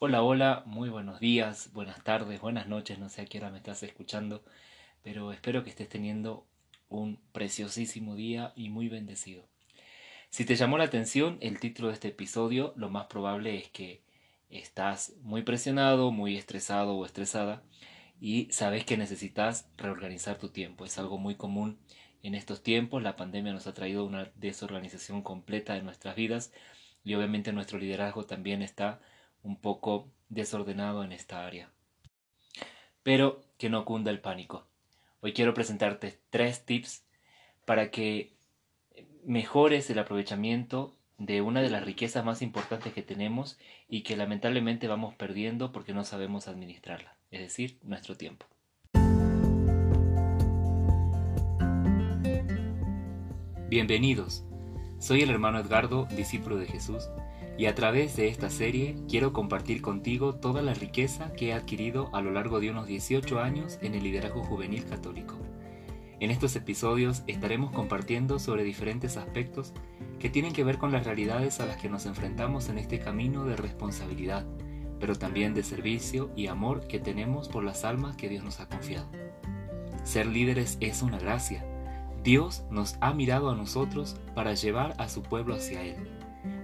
Hola, hola, muy buenos días, buenas tardes, buenas noches, no sé a qué hora me estás escuchando, pero espero que estés teniendo un preciosísimo día y muy bendecido. Si te llamó la atención el título de este episodio, lo más probable es que estás muy presionado, muy estresado o estresada y sabes que necesitas reorganizar tu tiempo. Es algo muy común en estos tiempos. La pandemia nos ha traído una desorganización completa de nuestras vidas y obviamente nuestro liderazgo también está un poco desordenado en esta área. Pero que no cunda el pánico. Hoy quiero presentarte tres tips para que mejores el aprovechamiento de una de las riquezas más importantes que tenemos y que lamentablemente vamos perdiendo porque no sabemos administrarla, es decir, nuestro tiempo. Bienvenidos, soy el hermano Edgardo, discípulo de Jesús, y a través de esta serie quiero compartir contigo toda la riqueza que he adquirido a lo largo de unos 18 años en el liderazgo juvenil católico. En estos episodios estaremos compartiendo sobre diferentes aspectos que tienen que ver con las realidades a las que nos enfrentamos en este camino de responsabilidad, pero también de servicio y amor que tenemos por las almas que Dios nos ha confiado. Ser líderes es una gracia. Dios nos ha mirado a nosotros para llevar a su pueblo hacia Él.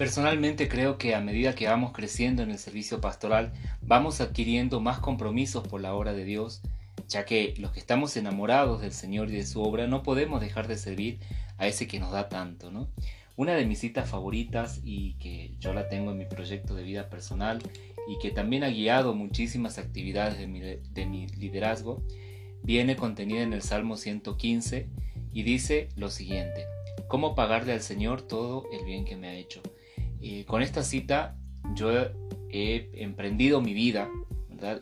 Personalmente creo que a medida que vamos creciendo en el servicio pastoral, vamos adquiriendo más compromisos por la obra de Dios, ya que los que estamos enamorados del Señor y de su obra no podemos dejar de servir a ese que nos da tanto, ¿no? Una de mis citas favoritas y que yo la tengo en mi proyecto de vida personal y que también ha guiado muchísimas actividades de mi, de mi liderazgo, viene contenida en el Salmo 115 y dice lo siguiente, ¿cómo pagarle al Señor todo el bien que me ha hecho? Con esta cita yo he emprendido mi vida,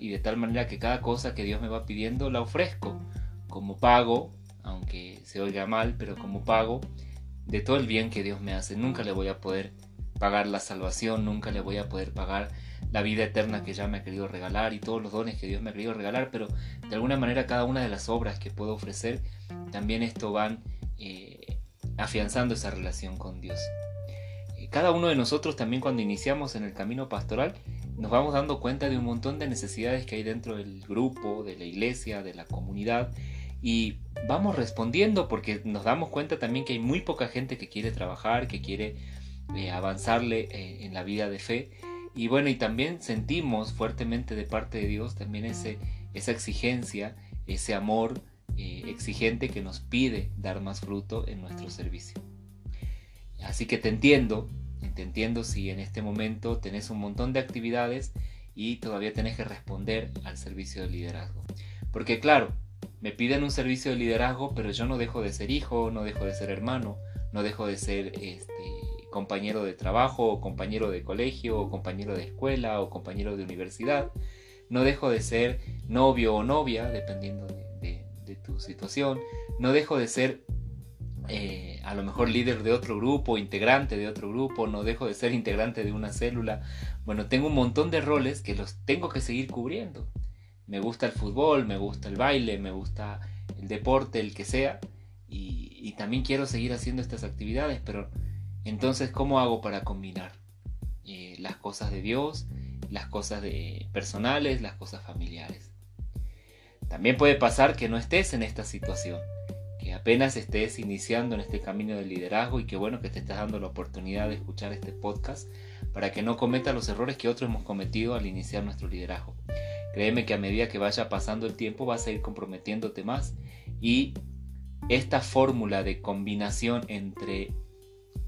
Y de tal manera que cada cosa que Dios me va pidiendo la ofrezco como pago, aunque se oiga mal, pero como pago de todo el bien que Dios me hace. Nunca le voy a poder pagar la salvación, nunca le voy a poder pagar la vida eterna que ya me ha querido regalar y todos los dones que Dios me ha querido regalar, pero de alguna manera cada una de las obras que puedo ofrecer, también esto van eh, afianzando esa relación con Dios cada uno de nosotros también cuando iniciamos en el camino pastoral nos vamos dando cuenta de un montón de necesidades que hay dentro del grupo, de la iglesia, de la comunidad y vamos respondiendo porque nos damos cuenta también que hay muy poca gente que quiere trabajar, que quiere eh, avanzarle eh, en la vida de fe y bueno y también sentimos fuertemente de parte de Dios también ese, esa exigencia, ese amor eh, exigente que nos pide dar más fruto en nuestro servicio. Así que te entiendo, te entiendo si en este momento tenés un montón de actividades y todavía tenés que responder al servicio de liderazgo. Porque claro, me piden un servicio de liderazgo, pero yo no dejo de ser hijo, no dejo de ser hermano, no dejo de ser este, compañero de trabajo, o compañero de colegio, o compañero de escuela, o compañero de universidad. No dejo de ser novio o novia, dependiendo de tu situación. No dejo de ser eh, a lo mejor líder de otro grupo, integrante de otro grupo, no dejo de ser integrante de una célula. Bueno, tengo un montón de roles que los tengo que seguir cubriendo. Me gusta el fútbol, me gusta el baile, me gusta el deporte, el que sea, y, también quiero seguir haciendo estas actividades, pero entonces, ¿cómo hago para combinar eh, las cosas de Dios, las cosas de, personales, las cosas familiares? También puede pasar que no estés en esta situación apenas estés iniciando en este camino del liderazgo y qué bueno que te estás dando la oportunidad de escuchar este podcast para que no cometas los errores que otros hemos cometido al iniciar nuestro liderazgo. Créeme que a medida que vaya pasando el tiempo vas a ir comprometiéndote más y esta fórmula de combinación entre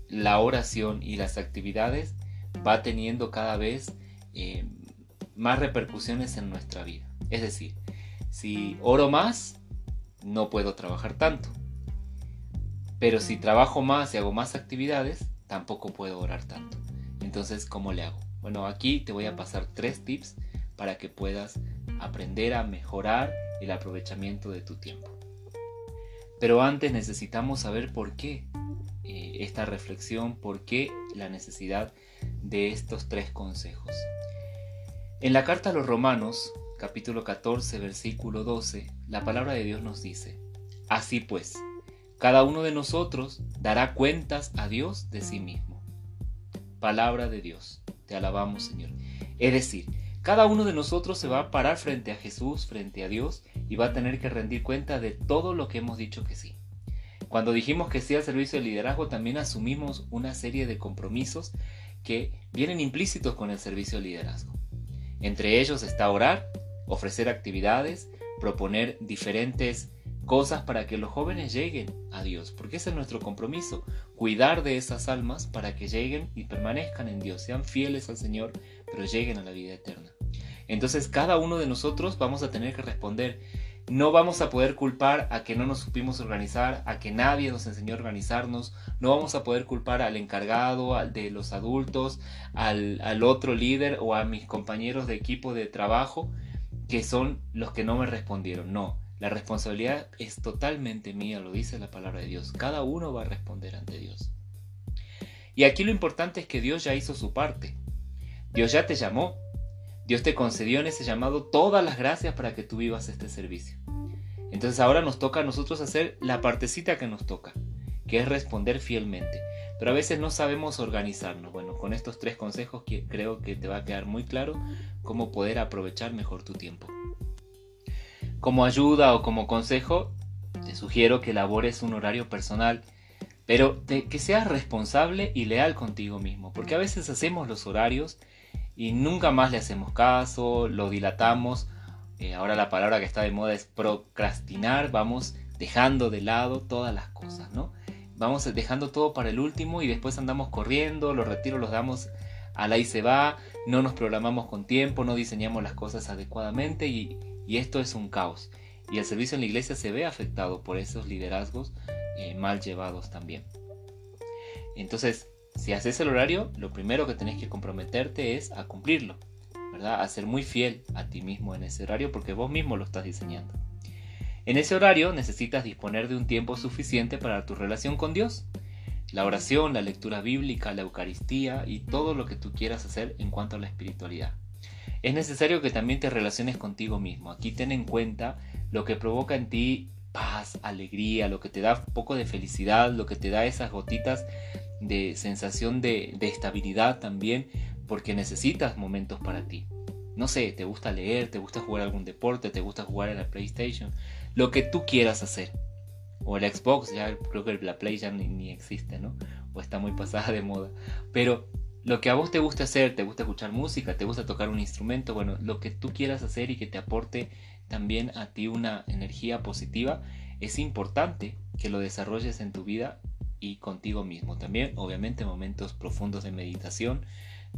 la oración y las actividades va teniendo cada vez eh, más repercusiones en nuestra vida. Es decir, si oro más, no puedo trabajar tanto. Pero si trabajo más y hago más actividades, tampoco puedo orar tanto. Entonces, ¿cómo le hago? Bueno, aquí te voy a pasar tres tips para que puedas aprender a mejorar el aprovechamiento de tu tiempo. Pero antes necesitamos saber por qué eh, esta reflexión, por qué la necesidad de estos tres consejos. En la carta a los Romanos, capítulo 14, versículo 12, la palabra de Dios nos dice, Así pues, cada uno de nosotros dará cuentas a Dios de sí mismo. Palabra de Dios, te alabamos Señor. Es decir, cada uno de nosotros se va a parar frente a Jesús, frente a Dios, y va a tener que rendir cuenta de todo lo que hemos dicho que sí. Cuando dijimos que sí al servicio de liderazgo, también asumimos una serie de compromisos que vienen implícitos con el servicio de liderazgo. Entre ellos está orar, ofrecer actividades, proponer diferentes cosas para que los jóvenes lleguen a Dios, porque ese es nuestro compromiso, cuidar de esas almas para que lleguen y permanezcan en Dios, sean fieles al Señor, pero lleguen a la vida eterna. Entonces cada uno de nosotros vamos a tener que responder. No vamos a poder culpar a que no nos supimos organizar, a que nadie nos enseñó a organizarnos, no vamos a poder culpar al encargado, al de los adultos, al, al otro líder o a mis compañeros de equipo de trabajo, que son los que no me respondieron. No, la responsabilidad es totalmente mía, lo dice la palabra de Dios. Cada uno va a responder ante Dios. Y aquí lo importante es que Dios ya hizo su parte. Dios ya te llamó. Dios te concedió en ese llamado todas las gracias para que tú vivas este servicio. Entonces ahora nos toca a nosotros hacer la partecita que nos toca, que es responder fielmente. Pero a veces no sabemos organizarnos. Bueno, con estos tres consejos creo que te va a quedar muy claro cómo poder aprovechar mejor tu tiempo. Como ayuda o como consejo, te sugiero que elabores un horario personal, pero que seas responsable y leal contigo mismo, porque a veces hacemos los horarios y nunca más le hacemos caso, lo dilatamos. Eh, ahora la palabra que está de moda es procrastinar, vamos dejando de lado todas las cosas, ¿no? Vamos dejando todo para el último y después andamos corriendo, los retiros los damos a la y se va, no nos programamos con tiempo, no diseñamos las cosas adecuadamente y, y esto es un caos. Y el servicio en la iglesia se ve afectado por esos liderazgos eh, mal llevados también. Entonces, si haces el horario, lo primero que tenés que comprometerte es a cumplirlo, ¿verdad? A ser muy fiel a ti mismo en ese horario porque vos mismo lo estás diseñando. En ese horario necesitas disponer de un tiempo suficiente para tu relación con Dios, la oración, la lectura bíblica, la Eucaristía y todo lo que tú quieras hacer en cuanto a la espiritualidad. Es necesario que también te relaciones contigo mismo. Aquí ten en cuenta lo que provoca en ti paz, alegría, lo que te da un poco de felicidad, lo que te da esas gotitas de sensación de, estabilidad también, porque necesitas momentos para ti. No sé, te gusta leer, te gusta jugar algún deporte, te gusta jugar en la PlayStation, lo que tú quieras hacer. O el Xbox, ya creo que la Play ya ni, ni existe, ¿no? O está muy pasada de moda. Pero lo que a vos te gusta hacer, te gusta escuchar música, te gusta tocar un instrumento, bueno, lo que tú quieras hacer y que te aporte también a ti una energía positiva, es importante que lo desarrolles en tu vida y contigo mismo. También, obviamente, momentos profundos de meditación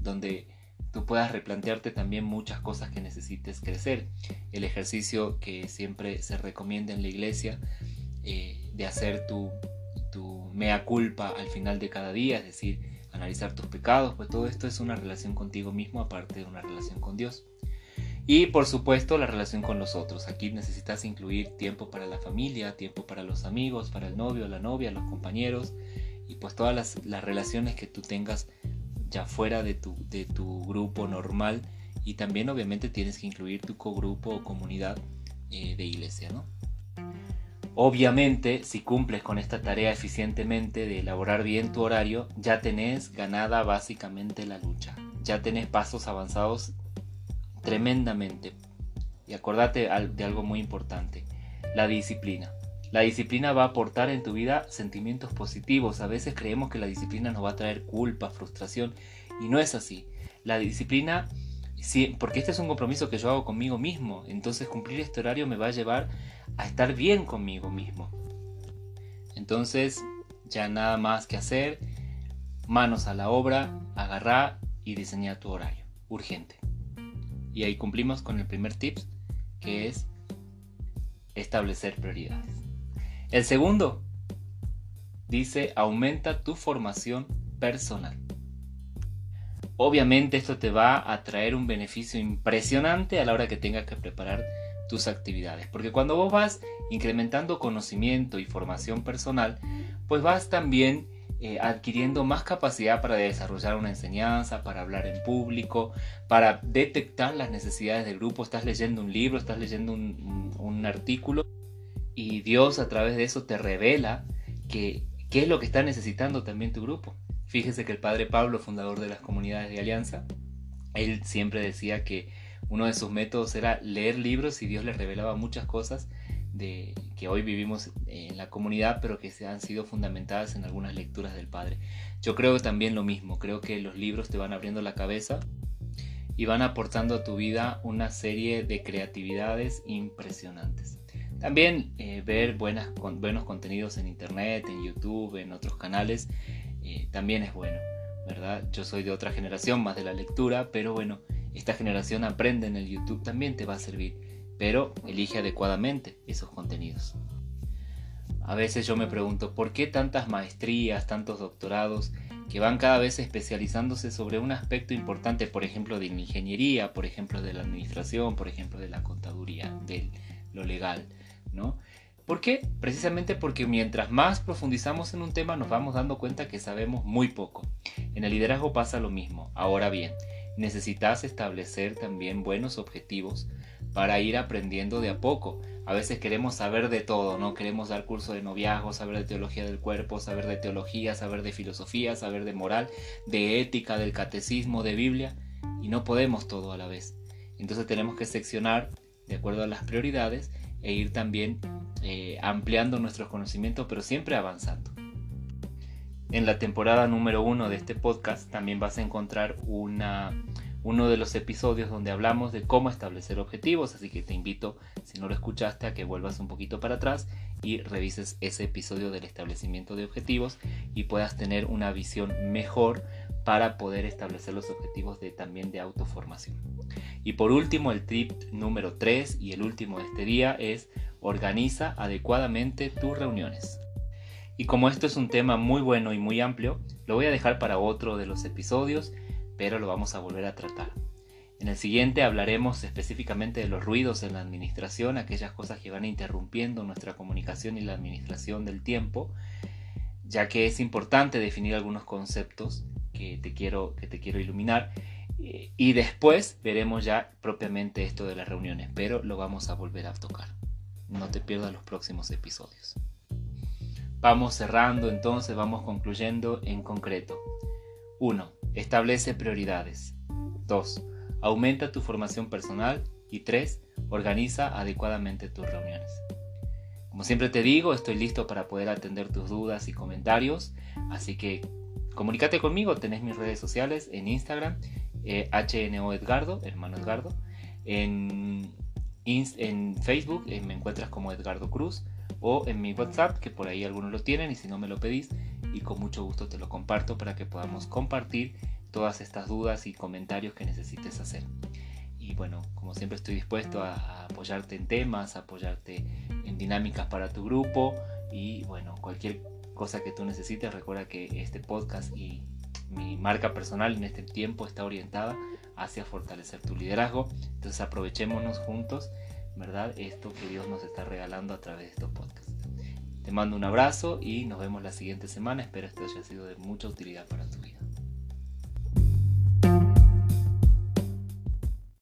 donde tú puedas replantearte también muchas cosas que necesites crecer. El ejercicio que siempre se recomienda en la iglesia eh, de hacer tu, tu mea culpa al final de cada día, es decir, analizar tus pecados, pues todo esto es una relación contigo mismo aparte de una relación con Dios. Y por supuesto la relación con los otros. Aquí necesitas incluir tiempo para la familia, tiempo para los amigos, para el novio, la novia, los compañeros y pues todas las, relaciones que tú tengas ya fuera de tu, de tu grupo normal. Y también obviamente tienes que incluir tu cogrupo o comunidad eh, de iglesia, ¿no? Obviamente, si cumples con esta tarea eficientemente de elaborar bien tu horario, ya tenés ganada básicamente la lucha. Ya tenés pasos avanzados tremendamente. Y acordate de algo muy importante, la disciplina. La disciplina va a aportar en tu vida sentimientos positivos. A veces creemos que la disciplina nos va a traer culpa, frustración, y no es así. La disciplina, porque este es un compromiso que yo hago conmigo mismo, entonces cumplir este horario me va a llevar a estar bien conmigo mismo. Entonces, ya nada más que hacer, manos a la obra, agarrar y diseñar tu horario, urgente. Y ahí cumplimos con el primer tip, que es establecer prioridades. El segundo, dice, aumenta tu formación personal. Obviamente esto te va a traer un beneficio impresionante a la hora que tengas que preparar tus actividades. Porque cuando vos vas incrementando conocimiento y formación personal, pues vas también eh, adquiriendo más capacidad para desarrollar una enseñanza, para hablar en público, para detectar las necesidades del grupo. Estás leyendo un libro, estás leyendo un, artículo y Dios a través de eso te revela que, qué es lo que está necesitando también tu grupo. Fíjese que el padre Pablo, fundador de las comunidades de Alianza, él siempre decía que uno de sus métodos era leer libros y Dios le revelaba muchas cosas de, que hoy vivimos en la comunidad, pero que se han sido fundamentadas en algunas lecturas del Padre. Yo creo también lo mismo, creo que los libros te van abriendo la cabeza y van aportando a tu vida una serie de creatividades impresionantes. También eh, ver buenas, buenos contenidos en internet, en YouTube, en otros canales, eh, también es bueno, ¿verdad? Yo soy de otra generación, más de la lectura, pero bueno, esta generación aprende en el YouTube también te va a servir, pero elige adecuadamente esos contenidos. A veces yo me pregunto, ¿por qué tantas maestrías, tantos doctorados que van cada vez especializándose sobre un aspecto importante, por ejemplo, de la ingeniería, por ejemplo, de la administración, por ejemplo, de la contaduría, de lo legal, ¿no? ¿Por qué? Precisamente porque mientras más profundizamos en un tema nos vamos dando cuenta que sabemos muy poco. En el liderazgo pasa lo mismo. Ahora bien, necesitas establecer también buenos objetivos para ir aprendiendo de a poco. A veces queremos saber de todo, ¿no? Queremos dar curso de noviazgo, saber de teología del cuerpo, saber de teología, saber de filosofía, saber de moral, de ética, del catecismo, de Biblia, y no podemos todo a la vez. Entonces tenemos que seccionar de acuerdo a las prioridades e ir también eh, ampliando nuestros conocimientos, pero siempre avanzando. En la temporada número uno de este podcast también vas a encontrar una, uno de los episodios donde hablamos de cómo establecer objetivos, así que te invito, si no lo escuchaste, a que vuelvas un poquito para atrás y revises ese episodio del establecimiento de objetivos y puedas tener una visión mejor para poder establecer los objetivos de, también de autoformación. Y por último, el tip número 3 y el último de este día es organiza adecuadamente tus reuniones. Y como esto es un tema muy bueno y muy amplio, lo voy a dejar para otro de los episodios, pero lo vamos a volver a tratar. En el siguiente hablaremos específicamente de los ruidos en la administración, aquellas cosas que van interrumpiendo nuestra comunicación y la administración del tiempo, ya que es importante definir algunos conceptos que te quiero, que te quiero iluminar. Y después veremos ya propiamente esto de las reuniones, pero lo vamos a volver a tocar. No te pierdas los próximos episodios. Vamos cerrando entonces, vamos concluyendo en concreto. 1. Establece prioridades. 2. Aumenta tu formación personal. Y 3. Organiza adecuadamente tus reuniones. Como siempre te digo, estoy listo para poder atender tus dudas y comentarios, así que comunícate conmigo, tenés mis redes sociales en Instagram, eh, HNO Edgardo, hermano Edgardo, en, Facebook eh, me encuentras como Edgardo Cruz, o en mi WhatsApp, que por ahí algunos lo tienen y si no me lo pedís, y con mucho gusto te lo comparto para que podamos compartir todas estas dudas y comentarios que necesites hacer. Y bueno, como siempre estoy dispuesto a, apoyarte en temas, apoyarte en dinámicas para tu grupo y bueno, cualquier cosa que tú necesites, recuerda que este podcast y mi marca personal en este tiempo está orientada hacia fortalecer tu liderazgo. Entonces aprovechémonos juntos ¿verdad? Esto que Dios nos está regalando a través de estos podcasts. Te mando un abrazo y nos vemos la siguiente semana. Espero esto haya sido de mucha utilidad para vida.